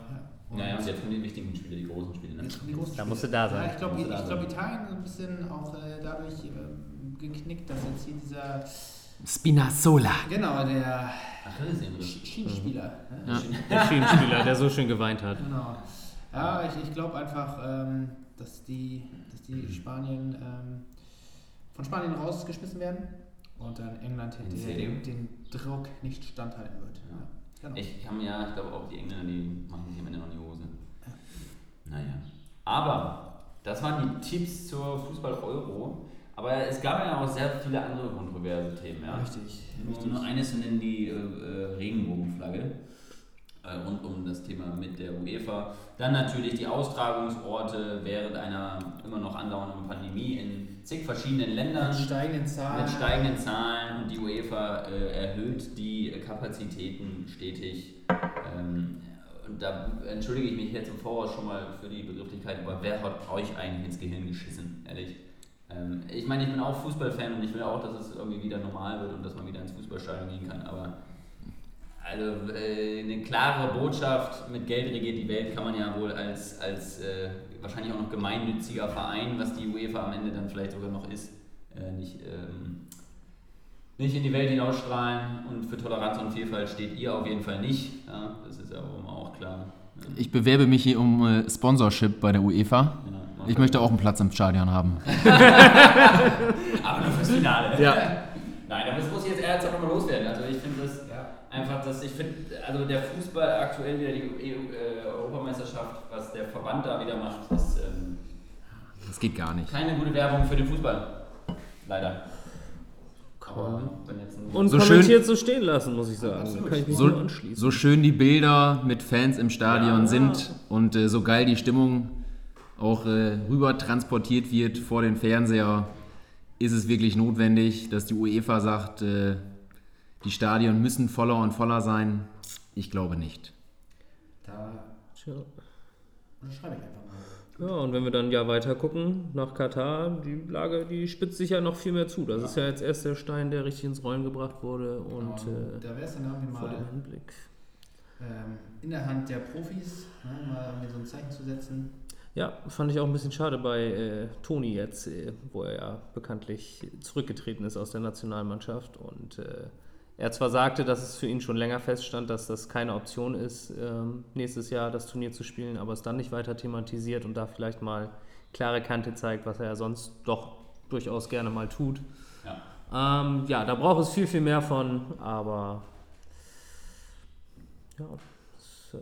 Naja, und jetzt kommen die wichtigen Spiele, die großen Spiele. Ne? die großen Da Spiele. musst du da sein. Ja, ich glaube, glaub. Italien so ein bisschen auch äh, dadurch äh, geknickt, dass jetzt hier dieser, Spinazzola. genau, der Schienenspieler. Ne? Ja. Der Schienenspieler, der so schön geweint hat. Genau. Ja, ich, ich glaube einfach, ähm, dass die, dass Mhm. die Spanien ähm, von Spanien rausgeschmissen werden und dann England den, den Druck nicht standhalten wird. Ja. Genau. Ich haben ja, ich glaube auch die Engländer, die machen sich am Ende noch in die Hose. Naja. Aber das waren die Tipps zur Fußball-Euro. Aber es gab ja auch sehr viele andere kontroverse Themen. Ja? Richtig, Um richtig. nur eines zu nennen, die äh, äh, Regenbogenflagge. Äh, rund um das Thema mit der UEFA. Dann natürlich die Austragungsorte während einer immer noch andauernden Pandemie in zig verschiedenen Ländern. Mit steigenden Zahlen. Mit steigenden Zahlen und die UEFA äh, erhöht die Kapazitäten stetig. Ähm, und da entschuldige ich mich jetzt im Voraus schon mal für die Begrifflichkeit, aber wer hat euch eigentlich ins Gehirn geschissen, ehrlich? Ähm, ich meine, ich bin auch Fußballfan und ich will auch, dass es irgendwie wieder normal wird und dass man wieder ins Fußballstadion gehen kann, aber also äh, eine klare Botschaft, mit Geld regiert die Welt, kann man ja wohl als, als äh, wahrscheinlich auch noch gemeinnütziger Verein, was die UEFA am Ende dann vielleicht sogar noch ist, äh, nicht, ähm, nicht in die Welt hinausstrahlen. Und für Toleranz und Vielfalt steht ihr auf jeden Fall nicht. Ja, das ist ja auch, auch klar. Ja, Ich bewerbe mich hier um äh, Sponsorship bei der UEFA. genau. Ich möchte auch einen Platz im Stadion haben. <laughs> Aber nur fürs Finale. Ja. Nein, aber das muss ich jetzt ernsthaft nochmal loswerden. Also ich finde das Ja. einfach, dass ich finde, also der Fußball aktuell wieder die EU, äh, Europameisterschaft, der Verband da wieder macht, ist ähm, Das geht gar nicht. keine gute Werbung für den Fußball. Leider. Aber wenn jetzt ein Und So kommentiert so stehen lassen, muss ich sagen. Absolut. Kann ich mich nur So, anschließen. so schön die Bilder mit Fans im Stadion Ja. sind und äh, so geil die Stimmung auch äh, rüber transportiert wird vor den Fernseher, ist es wirklich notwendig, dass die UEFA sagt, äh, die Stadien müssen voller und voller sein? Ich glaube nicht. Da Tja. schreibe ich einfach mal. Ja, und wenn wir dann ja weiter gucken nach Katar, die Lage, die spitzt sich ja noch viel mehr zu. Das ist ja jetzt erst der Stein, der richtig ins Rollen gebracht wurde und Genau, da wäre es dann irgendwie vor mal dem Hinblick. ähm, in der Hand der Profis, ne, mal mir so ein Zeichen zu setzen. Ja, fand ich auch ein bisschen schade bei äh, Toni jetzt, äh, wo er ja bekanntlich zurückgetreten ist aus der Nationalmannschaft und äh, er zwar sagte, dass es für ihn schon länger feststand, dass das keine Option ist, ähm, nächstes Jahr das Turnier zu spielen, aber es dann nicht weiter thematisiert und da vielleicht mal klare Kante zeigt, was er ja sonst doch durchaus gerne mal tut. Ja. Ähm, ja, da braucht es viel, viel mehr von, aber ja, es, äh,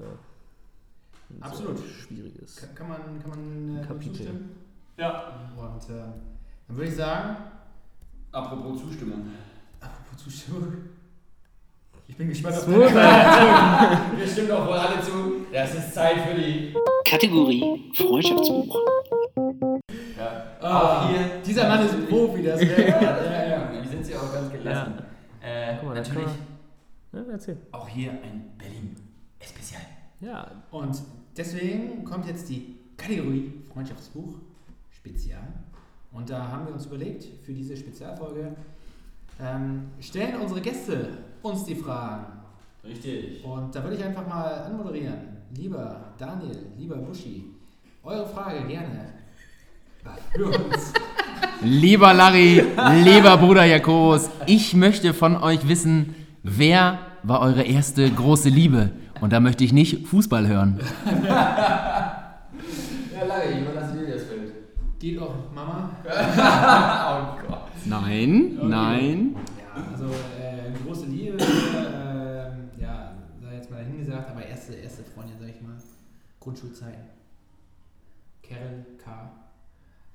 ein Absolut. so schwieriges. Kann, kann man, kann man äh, Kapitel. zustimmen? Ja. Und äh, dann würde ich sagen, Apropos Zustimmung. apropos Zustimmung, ich bin gespannt auf deine Wir stimmen doch wohl alle zu. Das ist Zeit für die. Kategorie Freundschaftsbuch. Ja. Ah, auch hier. Dieser Mann ist ein Profi, das wäre <laughs> ja, ja, ja. Die sind sie auch ganz gelassen. Äh, Guck mal, natürlich Ja, erzähl. auch hier ein Berlin Spezial. Ja, Und deswegen kommt jetzt die Kategorie Freundschaftsbuch Spezial. Und da haben wir uns überlegt, für diese Spezialfolge ähm, stellen unsere Gäste uns die Fragen. Richtig. Und da würde ich einfach mal anmoderieren. Lieber Daniel, lieber Buschi, eure Frage gerne für uns. Lieber Larry, lieber Bruder Jakobus, ich möchte von euch wissen, wer war eure erste große Liebe? Und da möchte ich nicht Fußball hören. Ja, Larry, ich überlasse dir das Feld. Geht auch Mama? <laughs> oh Gott. Nein, nein. Ja, also äh, große Liebe, ähm, ja, sei jetzt mal dahingesagt, aber erste, erste Freundin, sag ich mal, Grundschulzeiten. Carol K.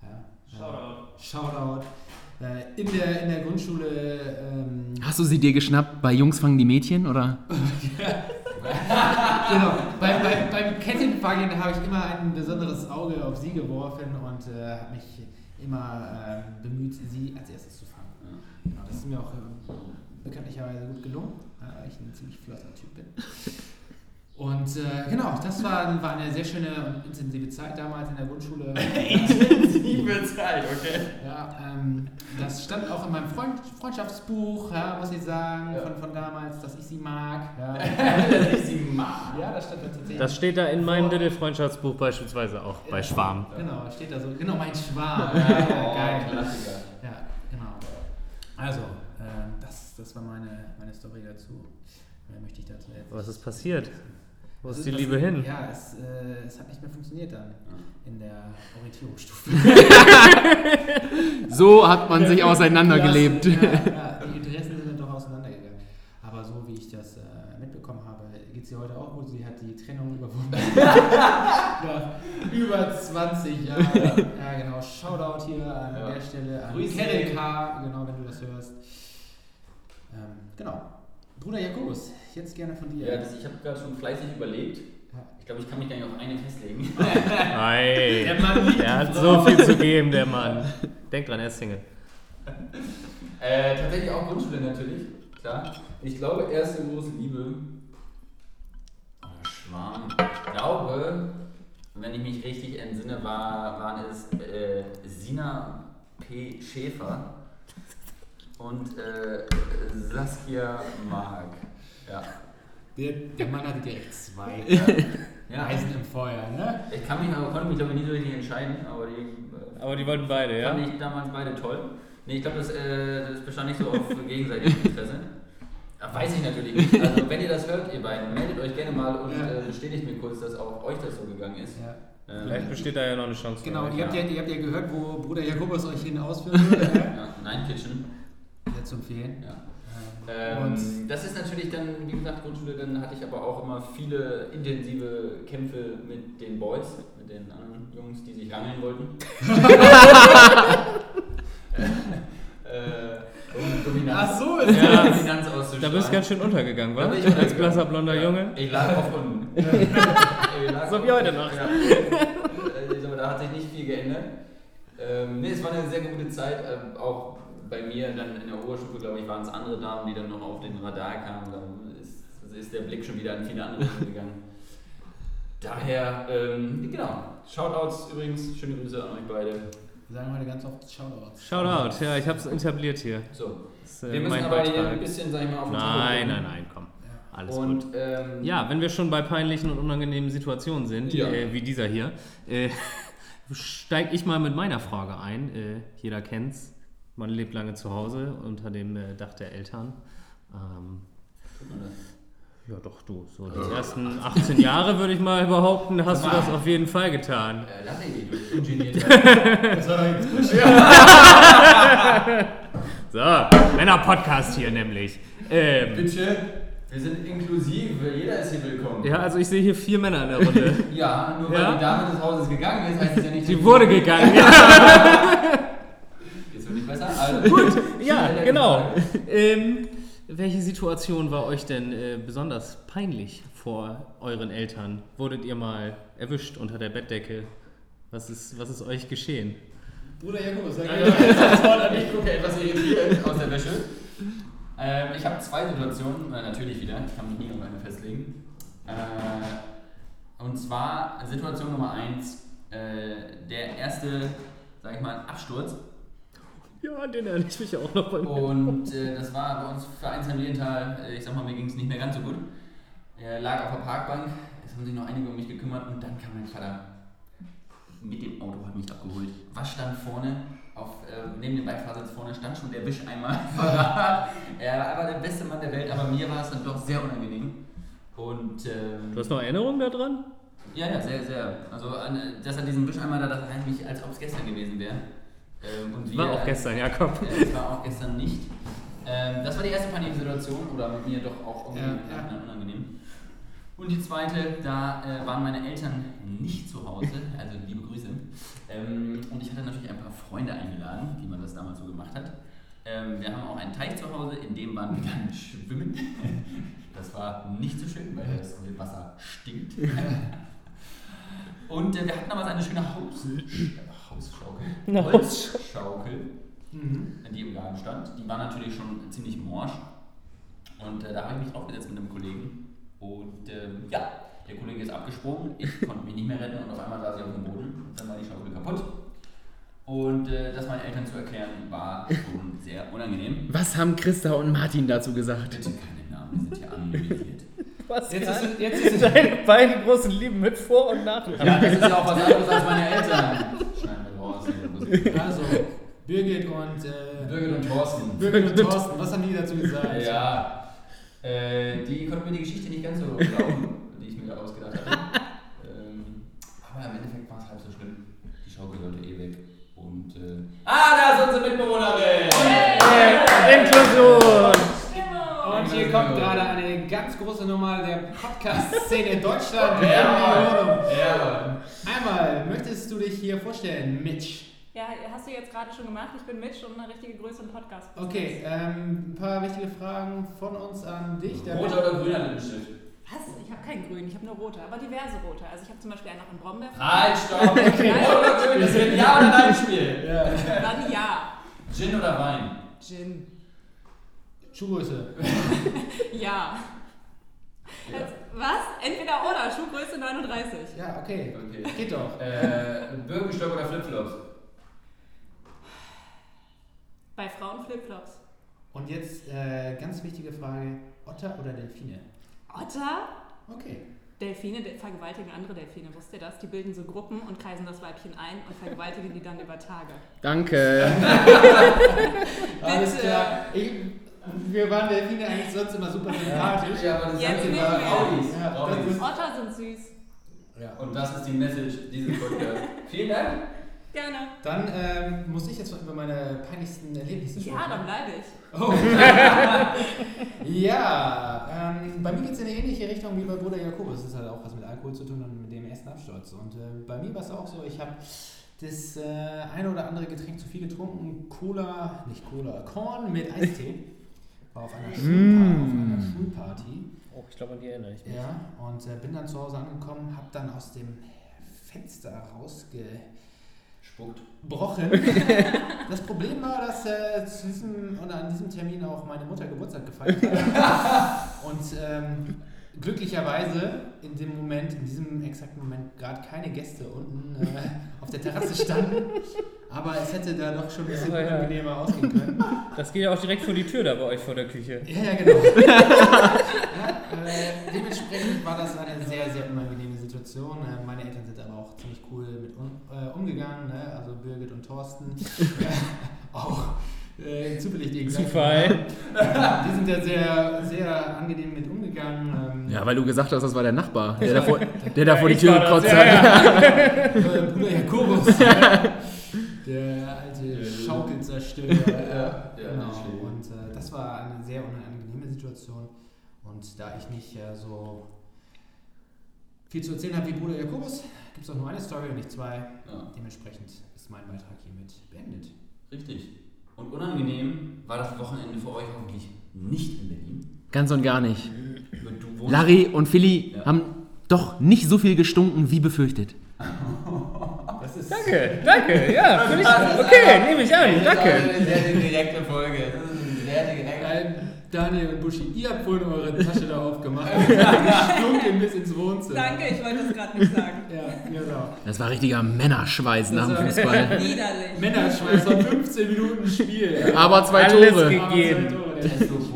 Ja, Shoutout. Shoutout. Äh, in, der, in der Grundschule, ähm, Hast du sie dir geschnappt bei Jungs fangen die Mädchen oder? <laughs> genau, beim, beim, beim Kettenfangen habe ich immer ein besonderes Auge auf sie geworfen und äh, habe mich immer ähm, bemüht, sie als erstes zu fangen. Genau, das ist mir auch äh, bekanntlicherweise gut gelungen, weil ich ein ziemlich flotter Typ bin. <laughs> Und äh, genau, das war, war eine sehr schöne und intensive Zeit damals in der Grundschule. <laughs> Intensive Zeit, okay. ja, ähm, das stand auch in meinem Freund, Freundschaftsbuch, ja, muss ich sagen, Ja. von, von damals, dass ich sie mag. Ja, <laughs> Dass ich sie mag. ja das stand da tatsächlich. das steht da in meinem Little Freundschaftsbuch beispielsweise auch bei Schwarm. Genau, steht da so. Genau, mein Schwarm. <laughs> Ja, Oh, geil. Klassiker. Ja, genau. Also, ähm, das, das war meine, meine Story dazu. Mehr möchte ich dazu jetzt. Was ist passiert? Wo ist die Liebe hin? Ja, es, äh, es hat nicht mehr funktioniert dann in der Orientierungsstufe. <laughs> So hat man sich auseinandergelebt. Ja, <laughs> ja, die Interessen sind dann doch auseinandergegangen. Aber so wie ich das äh, mitbekommen habe, geht sie heute auch gut. Sie hat die Trennung überwunden. <laughs> Über 20 Jahren. Ja, genau. Shoutout hier an Ja. der Stelle an Grüße. Kennel K, genau, wenn du das hörst. Ähm, genau. Bruder Jakobus, jetzt gerne von dir. Ja, das, ich habe gerade schon fleißig überlegt. Ich glaube, ich kann mich gar nicht auf eine festlegen. <laughs> Ei, Der Mann liebt er hat so viel zu geben, der Mann. Denk dran, er ist Single. Äh, tatsächlich auch Grundschule natürlich, klar. Ich glaube, erste große Liebe. Oh, Schwarm. Ich glaube, wenn ich mich richtig entsinne, war, waren es äh, Sina P. Schäfer und äh, Saskia Mark. Ja. Der, der Mann hatte direkt zwei. <laughs> ja. Eisen im Feuer, ne? Ich kann mich aber konnte mich glaube ich nie so richtig entscheiden, aber die äh, Aber die wollten beide, ja? Fand ich damals beide toll. Nee, ich glaube, das, äh, das bestand nicht so auf <laughs> gegenseitigem Interesse. Ja, weiß ich natürlich nicht. Also, wenn ihr das hört, ihr beiden, meldet euch gerne mal und Ja. äh, bestätigt mir kurz, dass auch euch das so gegangen ist. Ja. Ähm, Vielleicht besteht da ja noch eine Chance. Genau, ihr habt, ja, ihr habt ja gehört, wo Bruder Jakobus euch hin ja? <laughs> ja, Nein Kitchen. Sehr zu empfehlen. Ja. Ähm, und das ist natürlich dann, wie gesagt, Grundschule, dann hatte ich aber auch immer viele intensive Kämpfe mit den Boys, mit den anderen Jungs, die sich rangeln wollten. <laughs> äh, um Dominanz, Ach so, ist ja. Dominanz. Da bist du ganz schön untergegangen, wa? Ich Als blasser blonder Ja. Junge. Ich lag auf unten. <laughs> So auf- wie heute noch. Ja. Also, da hat sich nicht viel geändert. Ähm, nee, es war eine sehr gute Zeit. Ähm, auch bei mir dann in der Oberstufe, glaube ich, waren es andere Damen, die dann noch auf den Radar kamen. Dann ist, ist der Blick schon wieder an viele andere gegangen. Daher, ähm, genau. Shoutouts übrigens, schöne Grüße an euch beide. Wir sagen heute ganz oft Shoutouts. Shoutout, ja, ich hab's etabliert hier. So, Das ist, äh, wir müssen mein aber hier Beitrag. ein bisschen, sag ich mal, auf den Nein, nein, nein, komm. Alles Und, gut. ähm, Ja, wenn wir schon bei peinlichen und unangenehmen Situationen sind, Ja. äh, wie dieser hier, äh, <laughs> steige ich mal mit meiner Frage ein. Äh, jeder kennt's. Man lebt lange zu Hause unter dem äh, Dach der Eltern. Ähm, ja, doch, du. So die ersten 18 Jahre, würde ich mal behaupten, hast du das auf jeden Fall getan. Äh, Larry, du ungeniert. Das war doch jetzt frisch. <laughs> So, Männer-Podcast hier nämlich. Ähm, Bitte, wir sind inklusiv, jeder ist hier willkommen. ja, also ich sehe hier vier Männer in der Runde. <laughs> Ja, nur weil Ja? die Dame des Hauses gegangen ist, heißt es ja nicht, Sie dass- wurde gegangen. Nicht. <laughs> Also, <laughs> Gut, Ja, genau. Ähm, welche Situation war euch denn äh, besonders peinlich vor euren Eltern? Wurdet ihr mal erwischt unter der Bettdecke? Was ist, was ist euch geschehen? Bruder Jakobus, sag Ich gucke etwas irritiert aus der Wäsche. Ähm, ich habe zwei Situationen, äh, natürlich wieder, ich kann mich nie auf eine festlegen. Äh, und zwar Situation Nummer eins, äh, der erste, sag ich mal, Absturz. Ja, den erinnere ich mich auch noch bei mir. Und äh, das war bei uns Vereinsheim Lilienthal, äh, ich sag mal, mir ging es nicht mehr ganz so gut. Er lag auf der Parkbank, es haben sich noch einige um mich gekümmert und dann kam mein Vater mit dem Auto, hat mich abgeholt. Was stand vorne? Auf, äh, neben dem Beifahrersitz vorne stand schon der Wischeimer. er war der beste Mann der Welt, aber mir war es dann doch sehr unangenehm. Und ähm, Du hast noch Erinnerungen daran? ja, ja, sehr, sehr. Also, an, dass er diesen Wischeimer da, das eigentlich, als ob es gestern gewesen wäre. Ähm, und War wir- auch gestern, Jakob. äh, Das war auch gestern nicht. Ähm, das war die erste Paniersituation oder mit mir doch auch irgendwie Ja, unangenehm. Und die zweite, da äh, waren meine Eltern nicht zu Hause, also liebe Grüße. Ähm, und ich hatte natürlich ein paar Freunde eingeladen, wie man das damals so gemacht hat. Ähm, wir haben auch einen Teich zu Hause, in dem waren wir dann schwimmen. <laughs> Das war nicht so schön, weil das Wasser stinkt. <laughs> Und äh, wir hatten aber eine schöne Haus <laughs> Hausschaukel. <laughs> Holzschaukel, die im Garten stand. Die war natürlich schon ziemlich morsch. Und äh, da habe ich mich draufgesetzt mit einem Kollegen. Und ähm, ja, der Kollege ist abgesprungen. Ich konnte mich nicht mehr retten und auf einmal saß ich auf dem Boden. Dann war die Schaukel kaputt. Und äh, das meinen Eltern zu erklären, war schon sehr unangenehm. Was haben Christa und Martin dazu gesagt? Bitte keine Namen, die sind hier anonymisiert. Was Jetzt ist, jetzt ist deine beiden großen Lieben mit Vor- und Nachnamen? Ja, das ist ja auch was anderes als meine Eltern. Schneiden. Also, Birgit und, äh, Birgit und Thorsten. Birgit und Thorsten, was haben die dazu gesagt? Ja, äh, die konnten mir die Geschichte nicht ganz so glauben, die ich mir da ausgedacht hatte. ähm, aber im Endeffekt war es halb so schlimm. Die Schaukel sollte eh weg. Und, äh, ah, da ist unsere Mitbewohnerin! Inklusion! Und hier kommt gerade eine ganz große Nummer der Podcast-Szene in Deutschland. Ja, Ja. Ja, Einmal, möchtest du dich hier vorstellen, Mitch? Ja, hast du jetzt gerade schon gemacht. Ich bin Mitch und eine richtige Größe im Podcast. Okay, ähm, ein paar wichtige Fragen von uns an dich. Roter oder grüner Lippenstift? Was? Ich habe keinen grün, ich habe nur rote, aber diverse rote. Also ich habe zum Beispiel einen noch in Brombeer. Halt, stopp! <laughs> Rot oder grün, das wird ein Ja oder Nein Spiel. Ja. Dann ja. Gin oder Wein? Gin. Schuhgröße. <laughs> Ja. Also, was? Entweder oder. Schuhgröße 39. Ja, okay. Okay. Geht doch. Äh, Birkenstock oder Flipflops? Bei Frauen Flipflops. Und jetzt äh, ganz wichtige Frage: Otter oder Delfine? Otter? Okay. Delfine de- vergewaltigen andere Delfine. Wusst ihr das? Die bilden so Gruppen und kreisen das Weibchen ein und vergewaltigen die dann über Tage. Danke. <laughs> Alles klar. Ich, wir waren Delfine eigentlich sonst immer super sympathisch. Ja, aber das Jetzt sind nicht immer. Audis. Ja, Audis. Otter sind süß. Ja. Und das ist die Message dieses Podcasts. <laughs> Vielen Dank. Gerne. Dann ähm, muss ich jetzt noch über meine peinlichsten Erlebnisse Ja, sprechen. dann bleibe ich. Oh. <laughs> ja, ähm, bei mir geht es in eine ähnliche Richtung wie bei Bruder Jakobus. Es hat auch was mit Alkohol zu tun und mit dem ersten Absturz. Und äh, bei mir war es auch so, ich habe das äh, eine oder andere Getränk zu viel getrunken. Cola, nicht Cola, Korn mit Eistee. War auf einer, Schulpa auf einer Schulparty. Oh, ich glaube, an die erinnere ich mich. Ja, und äh, bin dann zu Hause angekommen, habe dann aus dem Fenster rausgebrochen. Spuckt. <laughs> das Problem war, dass äh, zu diesem, oder an diesem Termin auch meine Mutter Geburtstag gefeiert hat. <laughs> Und ähm, glücklicherweise in dem Moment, in diesem exakten Moment, gerade keine Gäste unten äh, auf der Terrasse standen. Aber es hätte da doch schon ein bisschen Ja, ja. unangenehmer ausgehen können. Das geht ja auch direkt vor die Tür da bei euch vor der Küche. Ja, ja, genau. <laughs> ja, äh, dementsprechend war das eine sehr, sehr unangenehme Situation. Äh, meine Eltern sind aber auch ziemlich cool mit um, äh, umgegangen, ne? also Birgit und Thorsten. <laughs> äh, auch äh, zufällig die. Zufall. Die sind ja sehr, sehr angenehm mit umgegangen. Ja, weil du gesagt hast, das war der Nachbar, der da vor, <laughs> der da vor die Tür gekotzt ja, hat. äh, <laughs> Bruder Jakobus. <laughs> der alte Schaukelzerstörer. ja, genau. Und äh, das war eine sehr unangenehme Situation. Und da ich nicht äh, so viel zu erzählen habe wie Bruder Jakobus, gibt es auch nur eine Story und nicht zwei. Ja, Dementsprechend ist mein Beitrag hiermit beendet. richtig. Und unangenehm war das Wochenende für euch hoffentlich nicht in Berlin. Ganz und gar nicht. Du wohnst Larry und Philly Ja. haben doch nicht so viel gestunken wie befürchtet. Das ist Danke, danke, ja. Ich, okay, nehme ich an, danke. eine sehr direkte Folge. Das ist eine sehr direkte Äh, Daniel und Buschi, ihr habt vorhin eure Tasche da aufgemacht. <laughs> Gestunken bis ins Wohnzimmer. Danke, ich wollte es gerade nicht sagen. Ja, genau. Das war richtiger Männerschweiß nach dem war- Fußball. Widerlich. Männerschweiß war 15 Minuten Spiel. Aber zwei Alles Tore. ge- Aber zwei gegeben. Tore,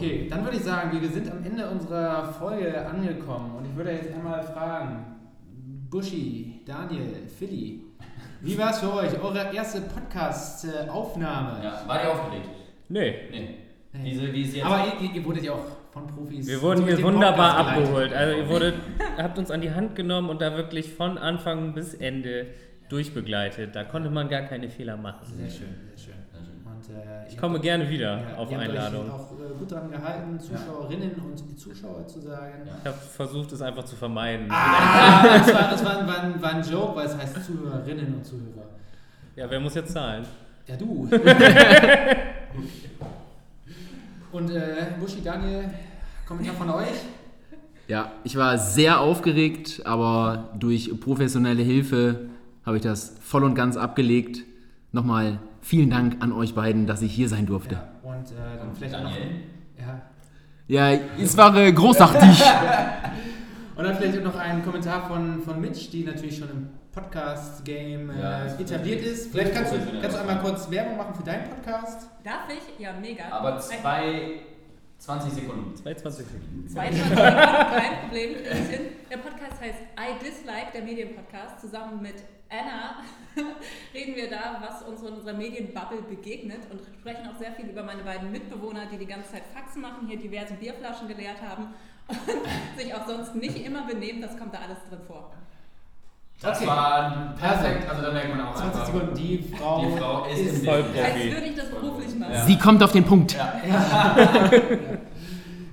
Okay, dann würde ich sagen, wir sind am Ende unserer Folge angekommen und ich würde jetzt einmal fragen, Buschi, Daniel, Philly, wie war es für euch, eure erste Podcast-Aufnahme? Ja, war ihr aufgeregt? Nee. Nee. Diese, wie es jetzt. Aber ihr, ihr wurdet ja auch von Profis. Wir wurden hier wunderbar Podcast geleitet. abgeholt. Also ihr wurdet, habt uns an die Hand genommen und da wirklich von Anfang bis Ende durchbegleitet. Da konnte man gar keine Fehler machen. Sehr schön, sehr schön. Und, äh, Ich komme gerne wieder ja, auf Einladung. Euch auch gut dran gehalten, Zuschauerinnen und Zuschauer zu sagen. Ja. Ich habe versucht, es einfach zu vermeiden. Ah, <laughs> das, war, das war, war, ein- war ein Joke, weil es heißt Zuhörerinnen und Zuhörer. Ja, wer muss jetzt zahlen? Ja, du. <laughs> Und äh, Buschi, Daniel, Kommentar von euch? Ja, ich war sehr aufgeregt, aber durch professionelle Hilfe habe ich das voll und ganz abgelegt. Nochmal vielen Dank an euch beiden, dass ich hier sein durfte. Ja, und äh, dann vielleicht auch noch. Ja. Es war äh, großartig. <laughs> Und dann vielleicht noch ein Kommentar von, von Mitch, die natürlich schon im Podcast-Game äh, Ja, das- etabliert ist. Vielleicht kannst du, kannst du einmal kurz Werbung machen für deinen Podcast. Darf ich? Ja, mega. Aber zwei, 20 Sekunden. 22 Sekunden. Zwei Stunden, kein Problem. Der Podcast heißt I Dislike, der Medienpodcast. Zusammen mit Anna <laughs> reden wir da, was uns in unserer Medienbubble begegnet und sprechen auch sehr viel über meine beiden Mitbewohner, die die ganze Zeit Faxen machen, hier diverse Bierflaschen geleert haben <laughs> und sich auch sonst nicht immer benehmen. Das kommt da alles drin vor. Das Okay. war perfekt. Also da merkt man auch 20 einfach. Sekunden. Die Frau, Die Frau ist, ist im voll Bild. Als würde ich das beruflich machen. Ja. Sie kommt auf den Punkt. <laughs>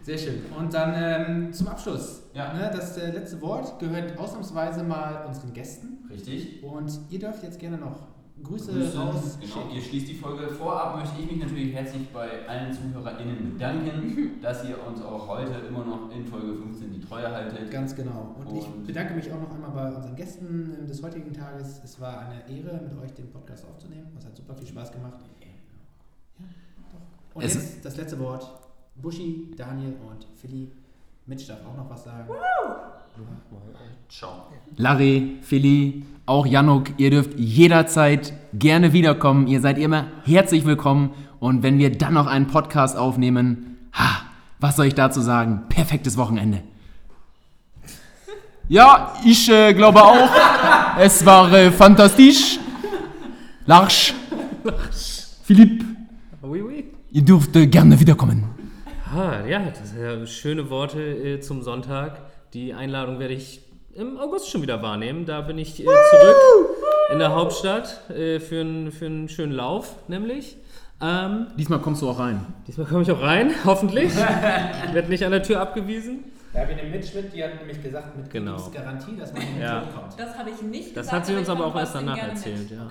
Sehr schön. Und dann ähm, zum Abschluss. Ja. Ne, das äh, letzte Wort gehört ausnahmsweise mal unseren Gästen. Richtig. Und ihr dürft jetzt gerne noch Grüße, Grüße, raus. genau, ihr schließt die Folge. Vorab möchte ich mich natürlich herzlich bei allen ZuhörerInnen bedanken, <laughs> dass ihr uns auch heute immer noch in Folge 15 die Treue haltet. Ganz genau. Und, ich Und- bedanke mich auch noch einmal bei unseren Gästen ähm, des heutigen Tages. Es war eine Ehre, mit euch den Podcast aufzunehmen. Es hat super viel Spaß gemacht. Ja, doch. Und Es- jetzt das letzte Wort. Buschi, Daniel und Philly. Mitch darf auch noch was sagen. Ciao. Larry, Philly, auch Januk, ihr dürft jederzeit gerne wiederkommen. Ihr seid immer herzlich willkommen. Und wenn wir dann noch einen Podcast aufnehmen, ha, was soll ich dazu sagen? Perfektes Wochenende. Ja, ich äh, glaube auch. <laughs> Es war äh, fantastisch. Lars, Philipp, Oui, oui. ihr dürft äh, gerne wiederkommen. Ah, ja, das sind ja schöne Worte äh, zum Sonntag. Die Einladung werde ich im August schon wieder wahrnehmen. Da bin ich äh, zurück in der Hauptstadt äh, für, einen- für einen schönen Lauf, nämlich. Ähm, Diesmal kommst du auch rein. diesmal komme ich auch rein, <laughs> hoffentlich. Ich werde nicht an der Tür abgewiesen. Da habe ich eine Mitch mit, die hat nämlich gesagt, mit Genau. Garantie, dass man in den Ja. Kommt. Das habe ich nicht Das gesagt. hat sie uns aber auch erst danach gerne mit. erzählt, ja.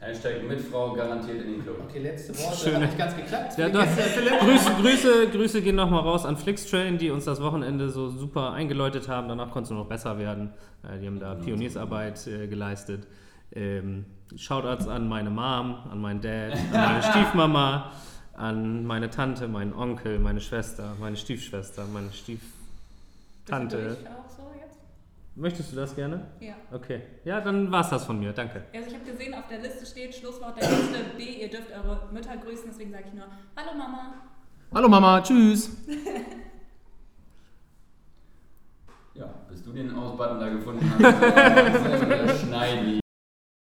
Hashtag mit Frau garantiert in den Club. Okay, letzte <laughs> Worte. Schöne- Hat nicht ganz geklappt. Ja? Grüße, Grüße, Grüße gehen nochmal raus an Flixtrain, die uns das Wochenende so super eingeläutet haben. Danach konnte es nur noch besser werden. Äh, Die haben da Pioniersarbeit äh, geleistet. Ähm, Shoutouts an meine Mom, an meinen Dad, an meine Stiefmama, an meine Tante, meinen Onkel, meine Schwester, meine Stiefschwester, meine Stieftante. durch auch so jetzt? Möchtest du das gerne? Ja. Okay. Ja, dann war's das von mir. Danke. Also ich habe gesehen, auf der Liste steht Schlusswort der Liste B. Ihr dürft eure Mütter grüßen, deswegen sage ich nur Hallo Mama. Hallo Mama, tschüss. <laughs> Ja, bis du den Ausbutton da gefunden hast, <laughs> schneiden